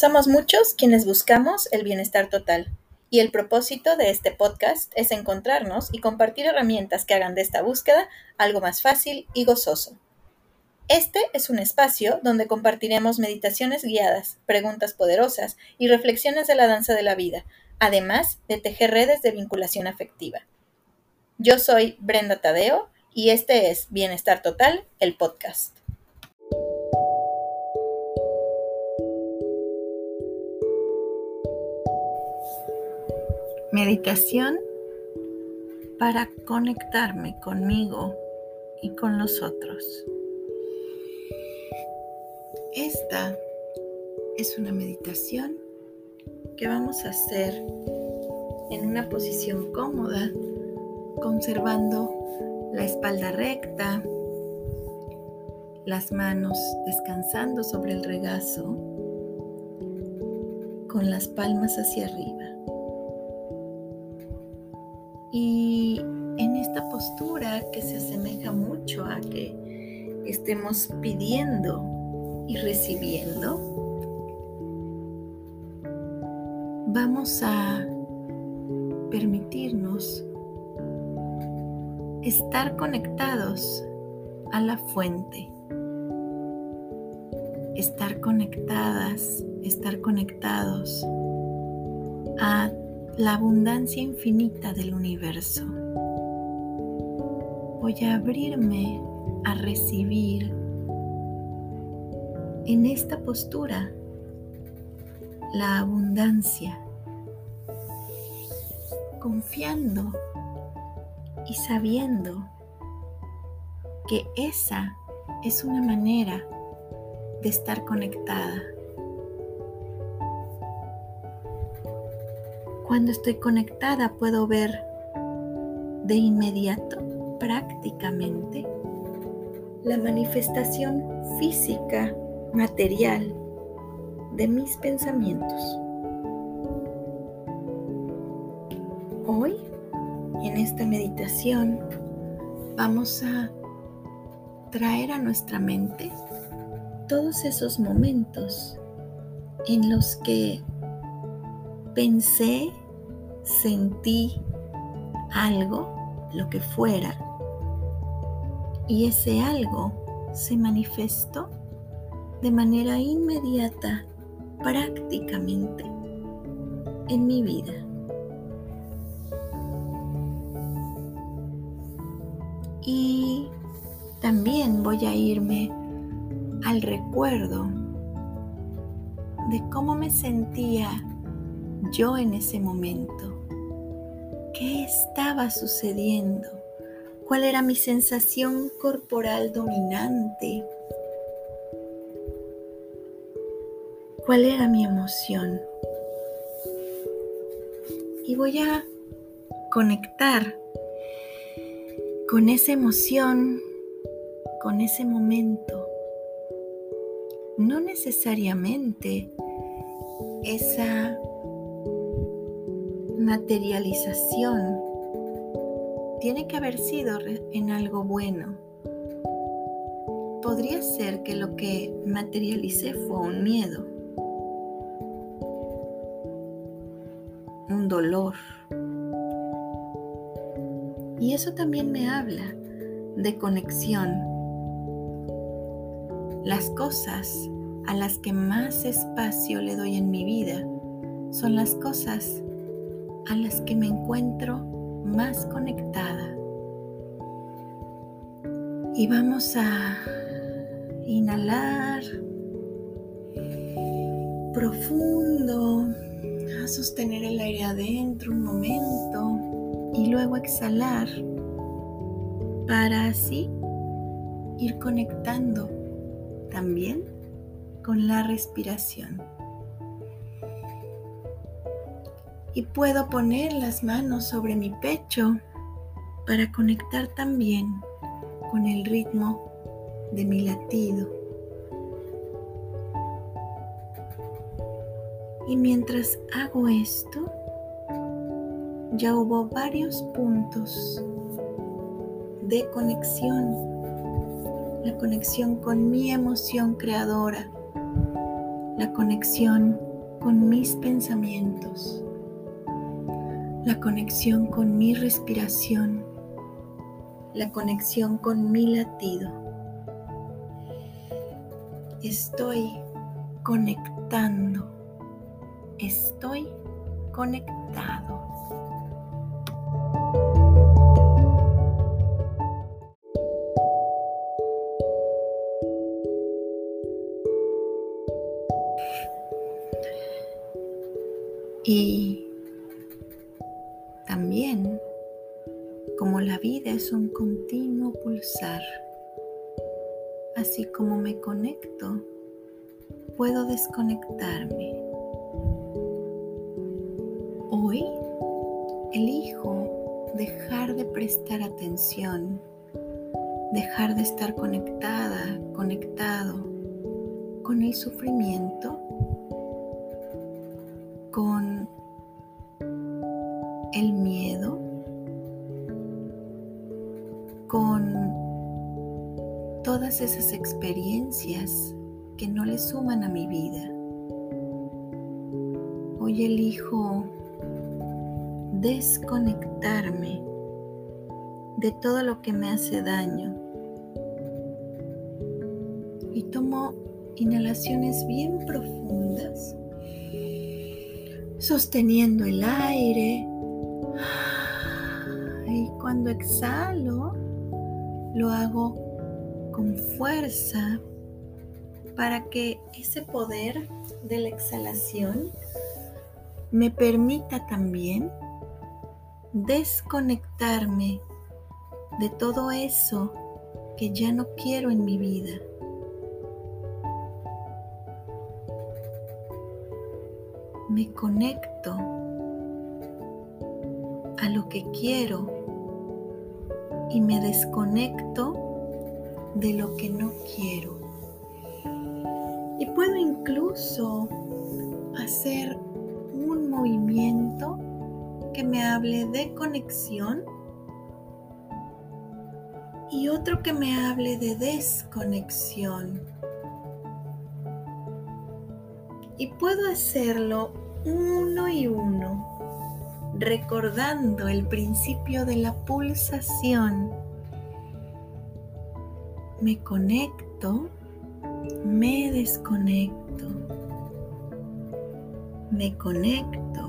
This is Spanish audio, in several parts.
Somos muchos quienes buscamos el bienestar total y el propósito de este podcast es encontrarnos y compartir herramientas que hagan de esta búsqueda algo más fácil y gozoso. Este es un espacio donde compartiremos meditaciones guiadas, preguntas poderosas y reflexiones de la danza de la vida, además de tejer redes de vinculación afectiva. Yo soy Brenda Tadeo y este es Bienestar Total, el podcast. Meditación para conectarme conmigo y con los otros. Esta es una meditación que vamos a hacer en una posición cómoda, conservando la espalda recta, las manos descansando sobre el regazo, con las palmas hacia arriba. Postura que se asemeja mucho a que estemos pidiendo y recibiendo, vamos a permitirnos estar conectados a la fuente, estar conectadas, estar conectados a la abundancia infinita del universo. Voy a abrirme a recibir en esta postura la abundancia, confiando y sabiendo que esa es una manera de estar conectada. Cuando estoy conectada puedo ver de inmediato, prácticamente, la manifestación física, material de mis pensamientos. Hoy, en esta meditación, vamos a traer a nuestra mente todos esos momentos en los que pensé sentí algo, lo que fuera, y ese algo se manifestó de manera inmediata, prácticamente, en mi vida. Y también voy a irme al recuerdo de cómo me sentía yo en ese momento? ¿Qué estaba sucediendo? ¿Cuál era mi sensación corporal dominante? ¿Cuál era mi emoción? Y voy a conectar con esa emoción, con ese momento. No necesariamente esa materialización tiene que haber sido en algo bueno. Podría ser que lo que materialicé fue un miedo, un dolor. Y eso también me habla de conexión. Las cosas a las que más espacio le doy en mi vida son las cosas a las que me encuentro más conectada. Y vamos a inhalar profundo, a sostener el aire adentro un momento y luego exhalar para así ir conectando también con la respiración. Y puedo poner las manos sobre mi pecho para conectar también con el ritmo de mi latido. Y mientras hago esto, ya hubo varios puntos de conexión. La conexión con mi emoción creadora, la conexión con mis pensamientos, la conexión con mi respiración, la conexión con mi latido. Estoy conectando, estoy conectado. Y la vida es un continuo pulsar, así como me conecto, puedo desconectarme. Hoy elijo dejar de prestar atención, dejar de estar conectada, conectado con el sufrimiento con el miedo, todas esas experiencias que no le suman a mi vida. Hoy elijo desconectarme de todo lo que me hace daño y tomo inhalaciones bien profundas sosteniendo el aire. Y cuando exhalo, lo hago con fuerza para que ese poder de la exhalación me permita también desconectarme de todo eso que ya no quiero en mi vida. me conecto a lo que quiero y me desconecto de lo que no quiero. Y puedo incluso hacer un movimiento que me hable de conexión y otro que me hable de desconexión. Y puedo hacerlo uno y uno, recordando el principio de la pulsación. Me conecto, me desconecto, me conecto,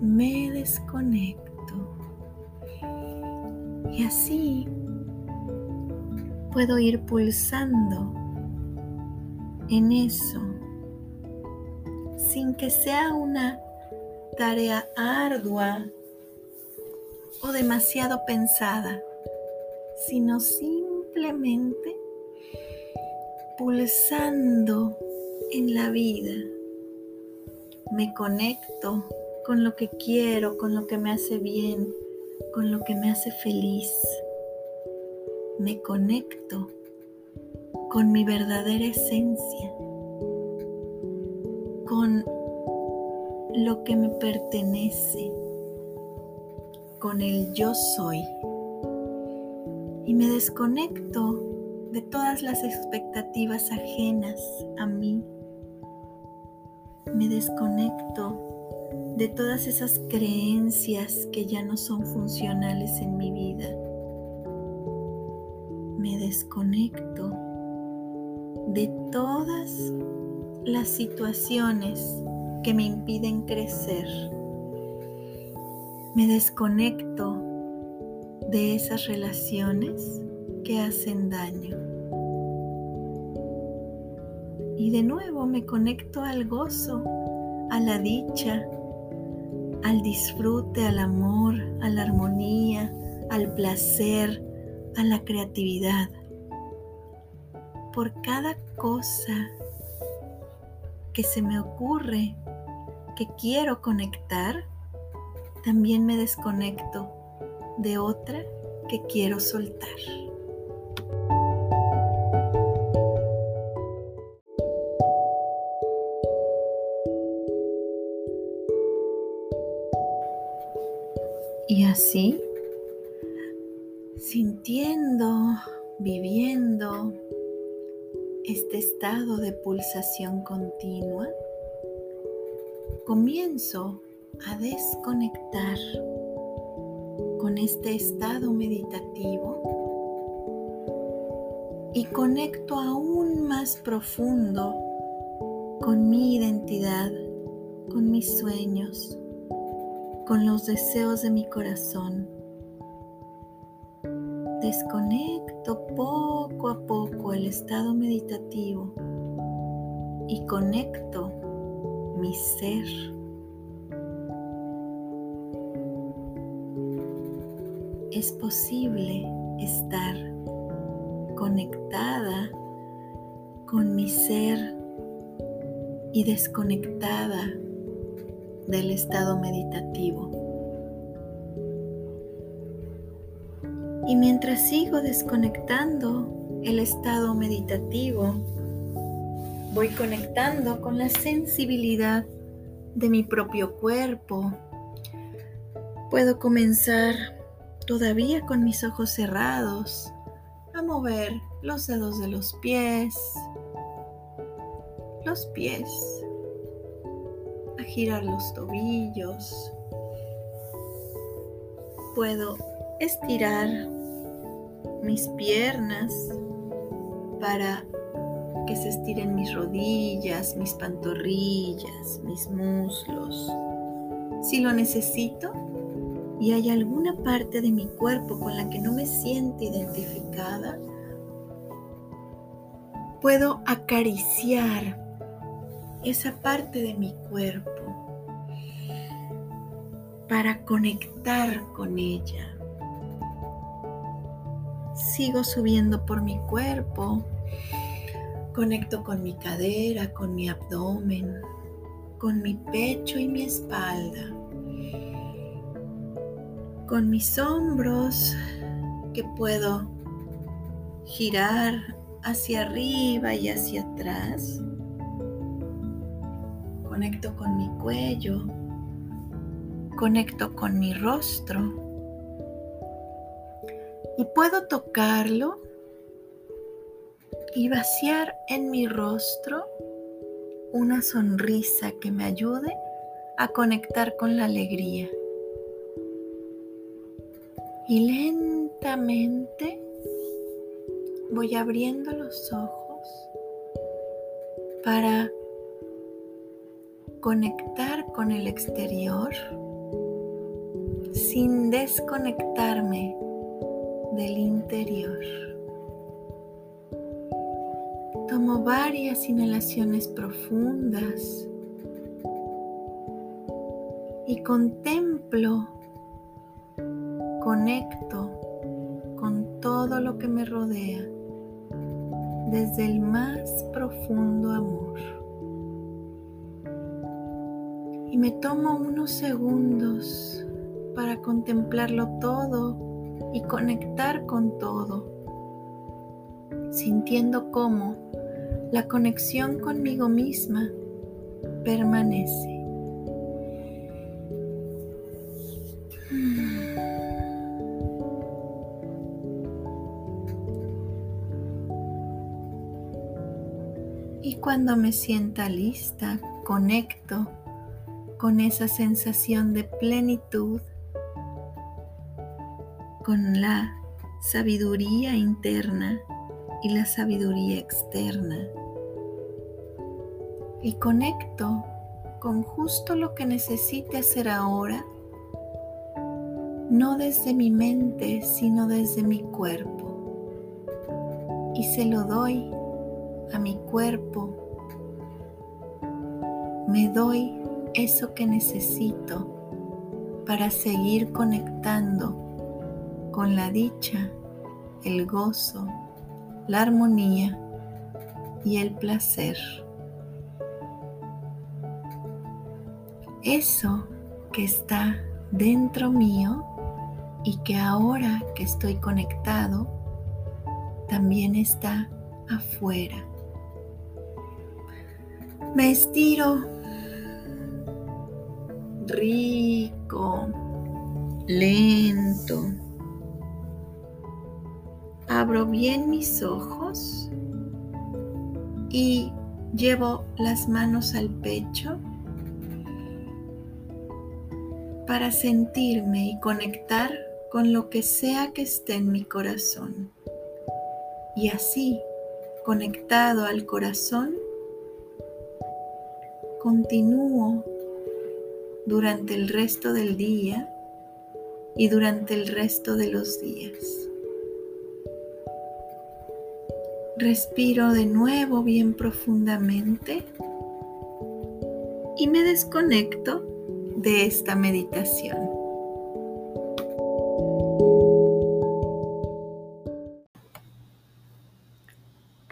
me desconecto. Y así puedo ir pulsando en eso sin que sea una tarea ardua o demasiado pensada, sino simplemente pulsando en la vida. Me conecto con lo que quiero, con lo que me hace bien, con lo que me hace feliz. Me conecto con mi verdadera esencia con lo que me pertenece, con el yo soy. Me desconecto de todas las expectativas ajenas a mí. Me desconecto de todas esas creencias que ya no son funcionales en mi vida. Me desconecto de todas las situaciones que me impiden crecer. Me desconecto de esas relaciones que hacen daño. Y de nuevo me conecto al gozo, a la dicha, al disfrute, al amor, a la armonía, al placer, a la creatividad. Por cada cosa que se me ocurre que quiero conectar, también me desconecto de otra que quiero soltar. Y así, sintiendo, viviendo, este estado de pulsación continua, comienzo a desconectar con este estado meditativo y conecto aún más profundo con mi identidad, con mis sueños, con los deseos de mi corazón. Desconecto poco a poco el estado meditativo y conecto mi ser. Es posible estar conectada con mi ser y desconectada del estado meditativo. Y mientras sigo desconectando el estado meditativo, voy conectando con la sensibilidad de mi propio cuerpo. Puedo comenzar todavía con mis ojos cerrados a mover los dedos de los pies, los pies, a girar los tobillos. Puedo estirar mis piernas para que se estiren mis rodillas, mis pantorrillas, mis muslos. Si lo necesito y hay alguna parte de mi cuerpo con la que no me siento identificada, puedo acariciar esa parte de mi cuerpo para conectar con ella. Sigo subiendo por mi cuerpo, conecto con mi cadera, con mi abdomen, con mi pecho y mi espalda, con mis hombros que puedo girar hacia arriba y hacia atrás conecto con mi cuello, conecto con mi rostro y puedo tocarlo y vaciar en mi rostro una sonrisa que me ayude a conectar con la alegría. Y lentamente voy abriendo los ojos para conectar con el exterior sin desconectarme del interior. Tomo varias inhalaciones profundas y contemplo, conecto con todo lo que me rodea desde el más profundo amor y me tomo unos segundos para contemplarlo todo y conectar con todo, sintiendo cómo la conexión conmigo misma permanece. Cuando me sienta lista, conecto con esa sensación de plenitud, con la sabiduría interna y la sabiduría externa. Y conecto con justo lo que necesite hacer ahora, no desde mi mente, sino desde mi cuerpo. Y se lo doy a mi cuerpo. Me doy eso que necesito para seguir conectando con la dicha, el gozo, la armonía y el placer. Eso que está dentro mío y que ahora que estoy conectado, también está afuera. Me estiro rico, lento. Abro bien mis ojos y llevo las manos al pecho para sentirme y conectar con lo que sea que esté en mi corazón. Y así, conectado al corazón, continúo durante el resto del día y durante el resto de los días. Respiro de nuevo bien profundamente y me desconecto de esta meditación.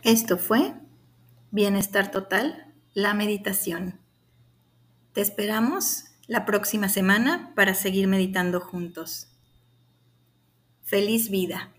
Esto fue Bienestar Total, la meditación. Te esperamos la próxima semana para seguir meditando juntos. Feliz vida.